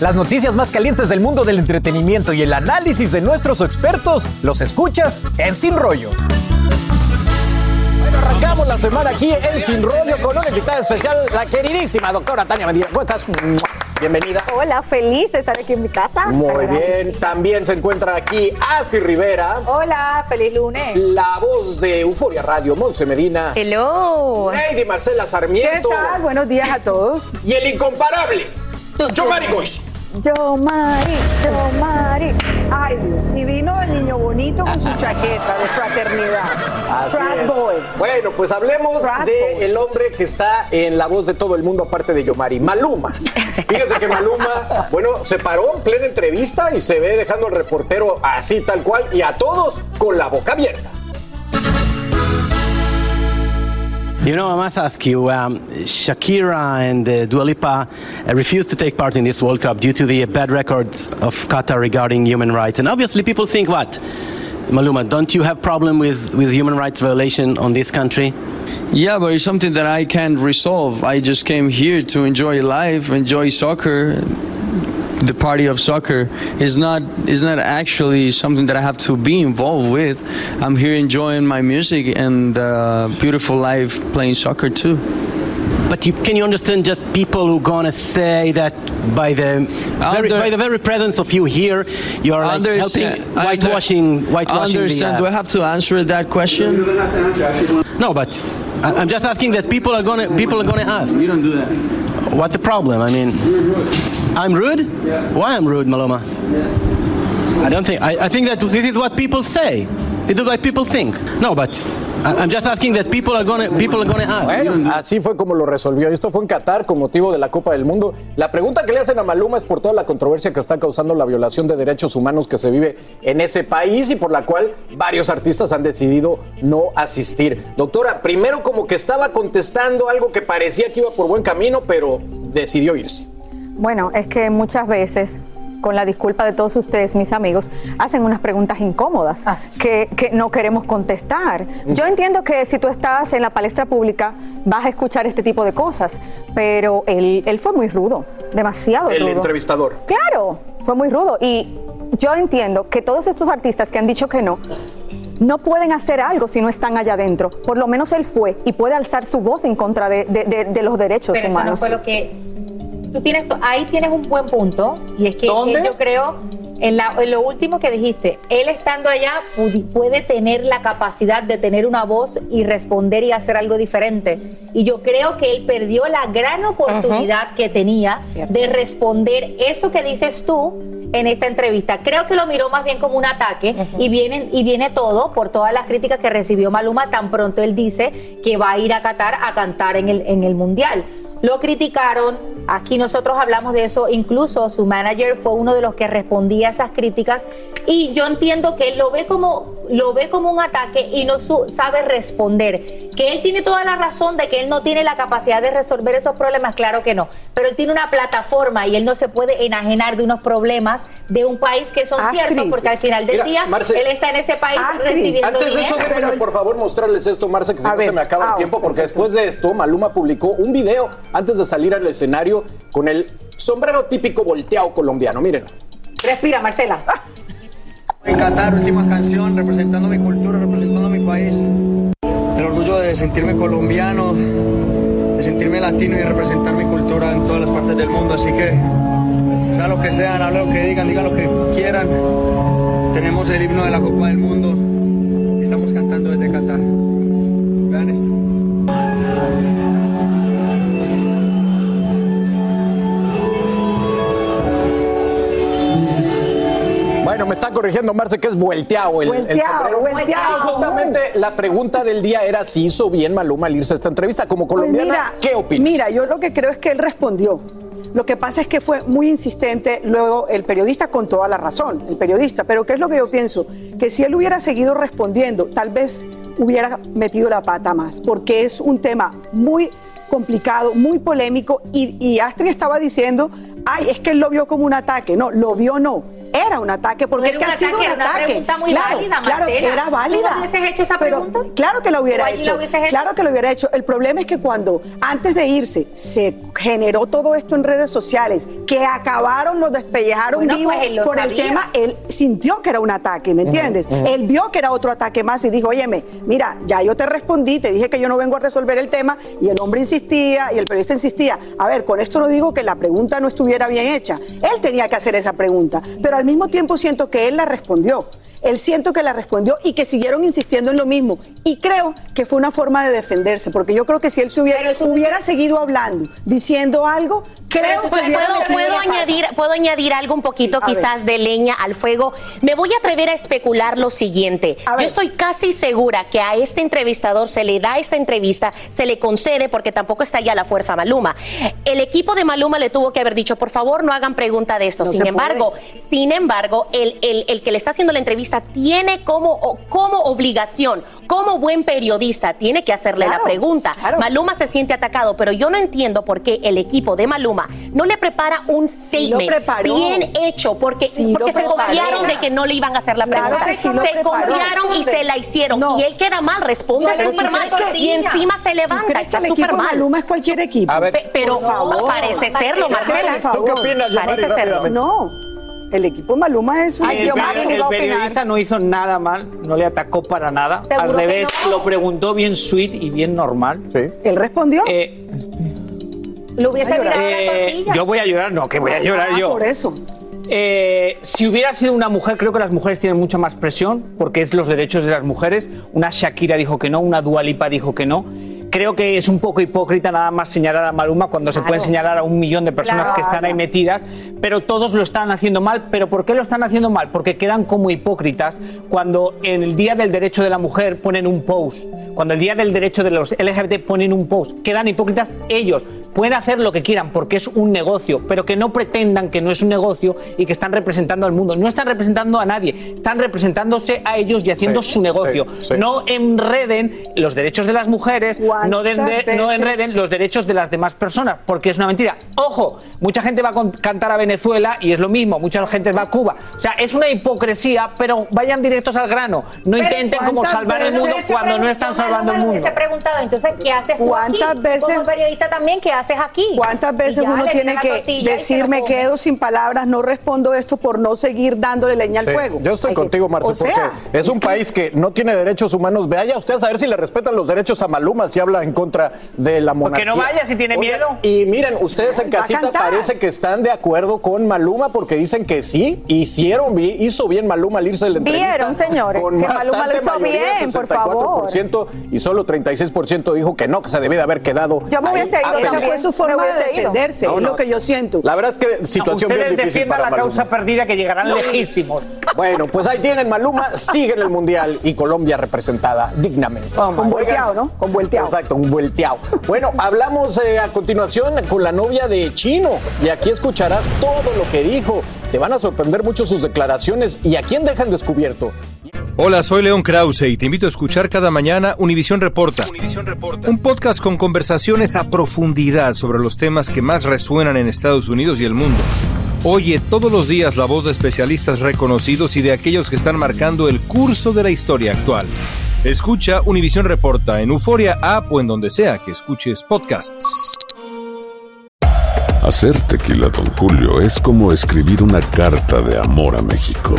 Las noticias más calientes del mundo del entretenimiento y el análisis de nuestros expertos los escuchas en Sin Rollo. Bueno, arrancamos la semana aquí en Sin Rollo con una invitada especial, la queridísima doctora Tania Medina. ¿Cómo estás? Bienvenida. Hola, feliz de estar aquí en mi casa. Muy bien. También se encuentra aquí Asti Rivera. Hola, feliz lunes. La voz de Euforia Radio, Monse Medina. Hello. Lady Marcela Sarmiento. ¿Qué tal? Buenos días a todos. Y el incomparable, Yo Goiz. Yo Mari, yo Mari. Ay Dios. Y vino el niño bonito con su chaqueta de fraternidad. Así Frat es. boy. Bueno, pues hablemos Frat de boy. el hombre que está en la voz de todo el mundo, aparte de Yomari, Maluma. Fíjense que Maluma, bueno, se paró en plena entrevista y se ve dejando al reportero así tal cual y a todos con la boca abierta. You know, I must ask you, um, Shakira and uh, Dua Lipa uh, refused to take part in this World Cup due to the bad records of Qatar regarding human rights. And obviously people think, what? Maluma, don't you have problem with, with human rights violation on this country? Yeah, but it's something that I can't resolve. I just came here to enjoy life, enjoy soccer. The party of soccer is not is not actually something that I have to be involved with. I'm here enjoying my music and uh, beautiful life playing soccer too. But you, can you understand just people who gonna say that by the very, Under- by the very presence of you here, you are like Understand- helping whitewashing, I whitewashing understand. the. Do uh, I have to answer that question? no, but I, I'm just asking that people are gonna people are gonna ask. You don't do that. What the problem? I mean, I'm rude. Why I'm rude, Maloma? I don't think. I, I think that this is what people say. Is what people think. No, but I'm just asking that people are gonna people are gonna ask. Bueno, así fue como lo resolvió. Esto fue en Qatar con motivo de la Copa del Mundo. La pregunta que le hacen a Maluma es por toda la controversia que está causando la violación de derechos humanos que se vive en ese país y por la cual varios artistas han decidido no asistir. Doctora, primero como que estaba contestando algo que parecía que iba por buen camino, pero decidió irse. Bueno, es que muchas veces, con la disculpa de todos ustedes, mis amigos, hacen unas preguntas incómodas que, que no queremos contestar. Yo entiendo que si tú estás en la palestra pública vas a escuchar este tipo de cosas, pero él, él fue muy rudo, demasiado El rudo. entrevistador. Claro, fue muy rudo. Y yo entiendo que todos estos artistas que han dicho que no, no pueden hacer algo si no están allá adentro. Por lo menos él fue y puede alzar su voz en contra de, de- de- de los derechos Pero eso humanos. no fue lo que. Tú tienes, ahí tienes un buen punto. Y es que eh, yo creo, en, la- en lo último que dijiste, él estando allá puede tener la capacidad de tener una voz y responder y hacer algo diferente. Y yo creo que él perdió la gran oportunidad que tenía de responder eso que dices tú en esta entrevista. Creo que lo miró más bien como un ataque y, vienen, y viene todo por todas las críticas que recibió Maluma tan pronto él dice que va a ir a Qatar a cantar en el, en el Mundial. Lo criticaron, Aquí nosotros hablamos de eso, incluso su manager fue uno de los que respondía a esas críticas. Y yo entiendo que él lo ve como lo ve como un ataque y no su- sabe responder. Que él tiene toda la razón de que él no tiene la capacidad de resolver esos problemas, claro que no, pero él tiene una plataforma y él no se puede enajenar de unos problemas de un país que son Astrid. ciertos porque al final del Mira, día Marce, él está en ese país Astrid, recibiendo Antes de eso, dinero. déjenme por favor mostrarles esto, Marce, que si A no ver, se me acaba ah, el tiempo, porque después de esto, Maluma publicó un video antes de salir al escenario con el sombrero típico volteado colombiano. Miren. Respira, Marcela. En Qatar, última canción, representando mi cultura, representando mi país. El orgullo de sentirme colombiano, de sentirme latino y representar mi cultura en todas las partes del mundo. Así que, sea lo que sean, hablen lo que digan, digan lo que quieran. Tenemos el himno de la Copa del Mundo y estamos cantando desde Qatar. Vean esto. Corrigiendo Marce que es volteado el, sombrero. volteado. Justamente la pregunta del día era si hizo bien Maluma al irse a esta entrevista. Como Pues colombiana, mira, ¿qué opinas? Mira, yo lo que creo es que él respondió. Lo que pasa es que fue muy insistente luego el periodista con toda la razón, el periodista. Pero ¿qué es lo que yo pienso? Que si él hubiera seguido respondiendo, tal vez hubiera metido la pata más, porque es un tema muy complicado, muy polémico. Y, y Astrid estaba diciendo, ay, es que él lo vio como un ataque. No, lo vio no. Era un ataque porque No es que ha sido ataque, un era una ataque. pregunta muy claro, válida, claro, era ¿Tú válida. no hubieses hecho esa Pero pregunta? Claro que la hubiera ¿Tú hecho. Claro que lo hubiera hecho. El problema es que cuando antes de irse se generó todo esto en redes sociales, que acabaron, los despellejaron Bueno, vivos pues él lo por el tema, él sintió que era un ataque, ¿me entiendes? Él vio que era otro ataque más y dijo, óyeme, mira, ya yo te respondí, te dije que yo no vengo a resolver el tema y el hombre insistía y el periodista insistía. A ver, con esto no digo que la pregunta no estuviera bien hecha. Él tenía que hacer esa pregunta, pero al mismo tiempo siento que él la respondió. Él siento que la respondió y que siguieron insistiendo en lo mismo. Y creo que fue una forma de defenderse, porque yo creo que si él se hubiera, hubiera seguido hablando, diciendo algo, creo que ¿Puedo, puedo- añadir, puedo añadir algo un poquito Sí, quizás de leña al fuego. Me voy a atrever a especular lo siguiente. Yo estoy casi segura que a este entrevistador se le da esta entrevista, se le concede porque tampoco está ya la fuerza Maluma. El equipo de Maluma le tuvo que haber dicho, por favor, no hagan pregunta de esto. No sin embargo, sin embargo, el, el- el que le está haciendo la entrevista tiene como, como obligación, como buen periodista, tiene que hacerle la Claro, pregunta. Maluma se siente atacado, pero yo no entiendo por qué el equipo de Maluma no le prepara un statement bien hecho, porque, Sí porque se confiaron de que no le iban a hacer la pregunta. sí se confiaron y se la hicieron. Y él queda mal, responde súper ¿tú mal. que- Y encima se ¿Tú levanta, está súper mal. Maluma es cualquier equipo. A ver. Pe- pero Por favor. parece serlo, Marcela. ¿Tú qué opinas, Yamari, Parece serlo. No, el equipo Maluma es un el, equipazo. peri- el periodista no hizo nada mal, no le atacó para nada. ¿Seguro Al revés, no? lo preguntó bien sweet y bien normal. ¿Él respondió? Lo hubiese Eh, mirado la tortilla. yo voy a llorar, no, que voy a llorar Ah, yo. por eso. Eh, si hubiera sido una mujer, creo que las mujeres tienen mucha más presión porque es los derechos de las mujeres. Una Shakira dijo que no, una Dualipa dijo que no. Creo que es un poco hipócrita nada más señalar a Maluma cuando se pueden señalar a un millón de personas que están ahí metidas, pero todos lo están haciendo mal. ¿Pero por qué lo están haciendo mal? Porque quedan como hipócritas cuando en el Día del Derecho de la Mujer ponen un post, cuando el Día del Derecho de los LGBT ponen un post. Quedan hipócritas ellos. Pueden hacer lo que quieran porque es un negocio, pero que no pretendan que no es un negocio y que están representando al mundo. No están representando a nadie, están representándose a ellos y haciendo Sí, su negocio. sí, sí. No enreden los derechos de las mujeres, no, enreden los derechos de las demás personas, porque es una mentira. Ojo, mucha gente va a cantar a Venezuela y es lo mismo, mucha gente va a Cuba. O sea, es una hipocresía, pero vayan directos al grano. No Pero intenten como ¿cuántas salvar el mundo se cuando no están salvando el mundo. hubiese preguntado, entonces, ¿qué haces tú aquí? ¿Cuántas veces- Como periodista también, ¿qué haces aquí? ¿Cuántas veces uno tiene que se decir me come"? quedo sin palabras, no respondo esto por no seguir dándole leña al Sí, fuego? Yo estoy Hay contigo, Marce, sea, porque es un país que no tiene derechos humanos. Vaya usted a saber si le respetan los derechos a Maluma si habla en contra de la monarquía. no vaya si tiene miedo. Y miren, ustedes en casita parece que están de acuerdo con Maluma porque dicen que sí, hicieron, hizo bien Maluma al irse de la entrevista. Vieron, señores, con que Maluma lo hizo mayoría, bien, por favor. 64%, y solo 36% dijo que no, que se debía de haber quedado. Yo me ahí hubiese ido a Esa fue su forma de defenderse, No, es lo que yo siento. La verdad es que situación bien difícil para la Maluma. causa perdida que llegarán lejísimos. Bueno, pues ahí tienen Maluma, sigue en el Mundial y Colombia representada dignamente. Con volteado, ¿no? Con volteado. Pues exacto, un vuelteado. Bueno, hablamos eh, a continuación con la novia de Chino y aquí escucharás todo lo que dijo. Te van a sorprender mucho sus declaraciones y a quién dejan descubierto. Hola, soy León Krause y te invito a escuchar cada mañana Univisión Reporta, un podcast con conversaciones a profundidad sobre los temas que más resuenan en Estados Unidos y el mundo. Oye todos los días la voz de especialistas reconocidos y de aquellos que están marcando el curso de la historia actual. Escucha Univisión Reporta en Euforia App o en donde sea que escuches podcasts. Hacer tequila, Don Julio, es como escribir una carta de amor a México.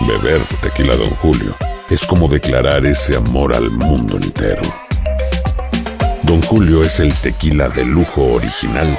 Beber tequila, Don Julio, es como declarar ese amor al mundo entero. Don Julio es el tequila de lujo original,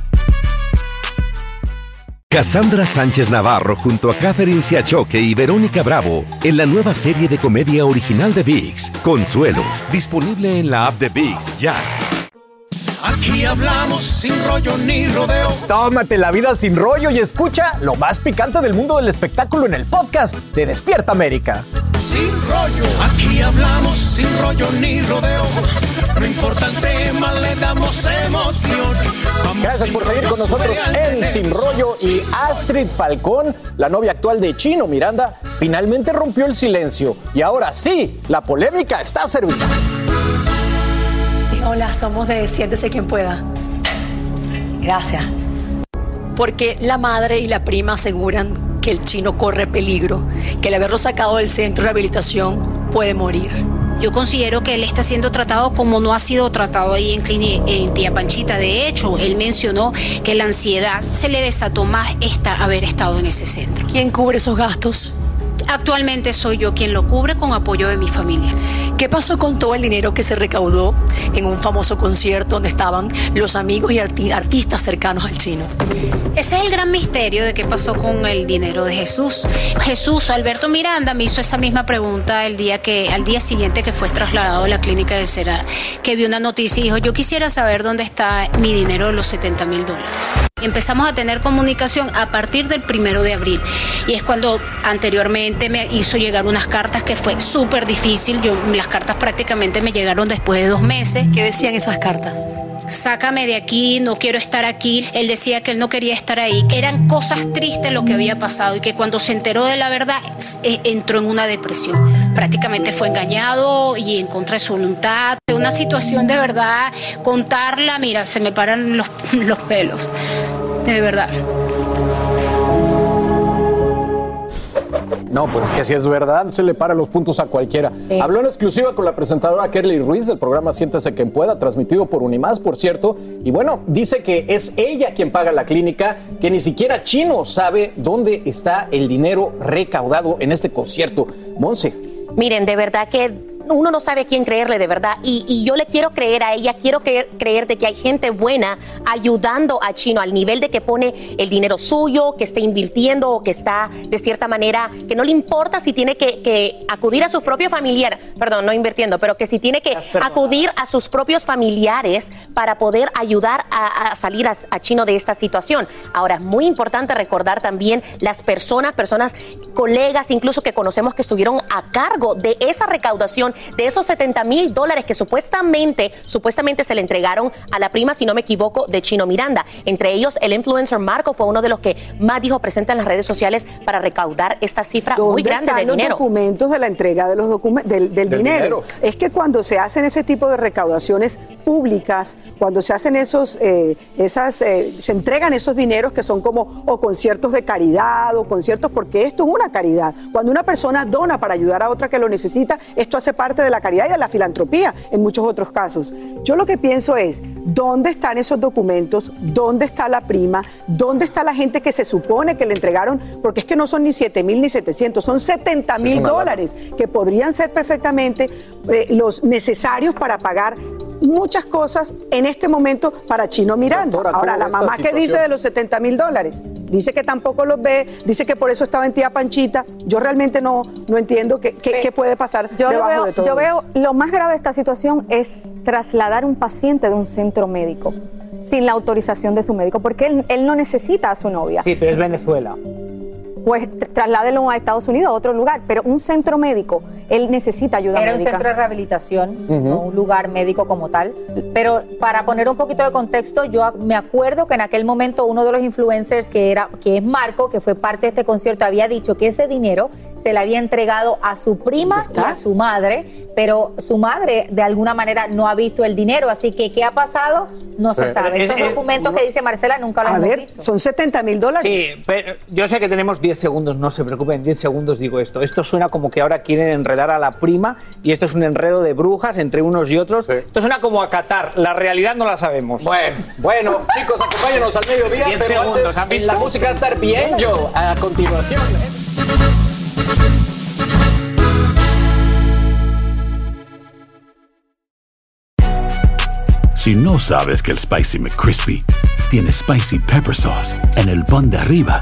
Cassandra Sánchez Navarro junto a Catherine Siachoque y Verónica Bravo en la nueva serie de comedia original de VIX, Consuelo, disponible en la app de VIX ya. Aquí hablamos sin rollo ni rodeo. Tómate la vida sin rollo y escucha lo más picante del mundo del espectáculo en el podcast de Despierta América. Sin rollo. Aquí hablamos sin rollo ni rodeo. No importa el tema, le damos emoción. Vamos Gracias por seguir con nosotros en Sin Rollo y Astrid Falcón, la novia actual de Chino Miranda, finalmente rompió el silencio y ahora sí, la polémica está servida. Hola, somos de Siéntese quien pueda. Gracias. Porque la madre y la prima aseguran que el chino corre peligro, que al haberlo sacado del centro de rehabilitación puede morir. Yo considero que él está siendo tratado como no ha sido tratado ahí en, Clini- en Tía Panchita. De hecho, él mencionó que la ansiedad se le desató más esta, haber estado en ese centro. ¿Quién cubre esos gastos? Actualmente soy yo quien lo cubre con apoyo de mi familia. ¿Qué pasó con todo el dinero que se recaudó en un famoso concierto donde estaban los amigos y arti- artistas cercanos al chino? Ese es el gran misterio de qué pasó con el dinero de Jesús. Jesús, Alberto Miranda, me hizo esa misma pregunta el día que, al día siguiente que fue trasladado a la clínica del Cerar, que vio una noticia y dijo, yo quisiera saber dónde está mi dinero de los 70 mil dólares. Empezamos a tener comunicación a partir del primero de abril. Y es cuando anteriormente me hizo llegar unas cartas que fue súper difícil. Yo, las cartas prácticamente me llegaron después de dos meses. ¿Qué decían esas cartas? Sácame de aquí, no quiero estar aquí. Él decía que él no quería estar ahí. Eran cosas tristes lo que había pasado y que cuando se enteró de la verdad eh, entró en una depresión. Prácticamente fue engañado y en contra de su voluntad. Una situación de verdad, contarla, mira, se me paran los, los pelos. De verdad. No, pues que si es verdad, se le para los puntos a cualquiera. Habló en exclusiva con la presentadora Kerly Ruiz del programa Siéntese quien pueda, transmitido por Unimás, por cierto. Y bueno, dice que es ella quien paga la clínica, que ni siquiera Chino sabe dónde está el dinero recaudado en este concierto. Monse. Miren, de verdad que uno no sabe a quién creerle de verdad. Y, y yo le quiero creer a ella, quiero creer, creer de que hay gente buena ayudando a Chino al nivel de que pone el dinero suyo, que está invirtiendo o que está de cierta manera, que no le importa si tiene que, que acudir a sus propios familiares, perdón, no invirtiendo, pero que si tiene que acudir a sus propios familiares para poder ayudar a, a salir a, a Chino de esta situación. Ahora, es muy importante recordar también las personas, personas, colegas incluso que conocemos que estuvieron a cargo de esa recaudación de esos 70 mil dólares que supuestamente, supuestamente se le entregaron a la prima, si no me equivoco, de Chino Miranda. Entre ellos, el influencer Marco fue uno de los que más dijo presente en las redes sociales para recaudar esta cifra muy ¿Dónde grande están de los dinero. documentos de la entrega de los documentos del, del Del dinero? dinero. Es que cuando se hacen ese tipo de recaudaciones públicas, cuando se hacen esos, eh, esas, eh, se entregan esos dineros que son como o conciertos de caridad o conciertos, porque esto es una caridad. Cuando una persona dona para ayudar a otra que lo necesita, esto hace parte de la caridad y de la filantropía en muchos otros casos. Yo lo que pienso es, ¿dónde están esos documentos? ¿Dónde está la prima? ¿Dónde está la gente que se supone que le entregaron? Porque es que no son ni 7 mil ni 700, son 70 mil dólares que podrían ser perfectamente eh, los necesarios para pagar muchas cosas en este momento para Chino Miranda. Doctora, Ahora, ¿cómo la mamá que dice de los 70 mil dólares, dice que tampoco los ve, dice que por eso estaba en tía Panchita. Yo realmente no, no entiendo qué, qué- qué puede pasar Yo, debajo veo, de todo. yo veo lo más grave de esta situación es trasladar un paciente de un centro médico sin la autorización de su médico, porque él, él no necesita a su novia. Sí, pero es Venezuela. Pues tr- trasládelo a Estados Unidos, a otro lugar, pero un centro médico, él necesita ayuda Era un centro de rehabilitación, Ujú. no un lugar médico como tal. Pero para poner un poquito de contexto, yo me acuerdo que en aquel momento uno de los influencers que era, que es Marco, que fue parte de este concierto, había dicho que ese dinero se le había entregado a su prima y a su madre, pero su madre de alguna manera no ha visto el dinero. Así que, ¿qué ha pasado? No se sabe. Esos eh, documentos que dice Marcela nunca los A hemos ver, visto. son 70 mil dólares. Sí, pero yo sé que tenemos 10 segundos, no se preocupen, 10 segundos digo esto. Esto suena como que ahora quieren enredar a la prima y esto es un enredo de brujas entre unos y otros. Esto suena como a Qatar, la realidad no la sabemos. Bueno, bueno, chicos, acompáñenos al mediodía. 10 pero segundos, antes, ¿han visto? La música va a estar bien, Joe, a continuación. Si no sabes que el Spicy McCrispy tiene Spicy Pepper Sauce en el pan de arriba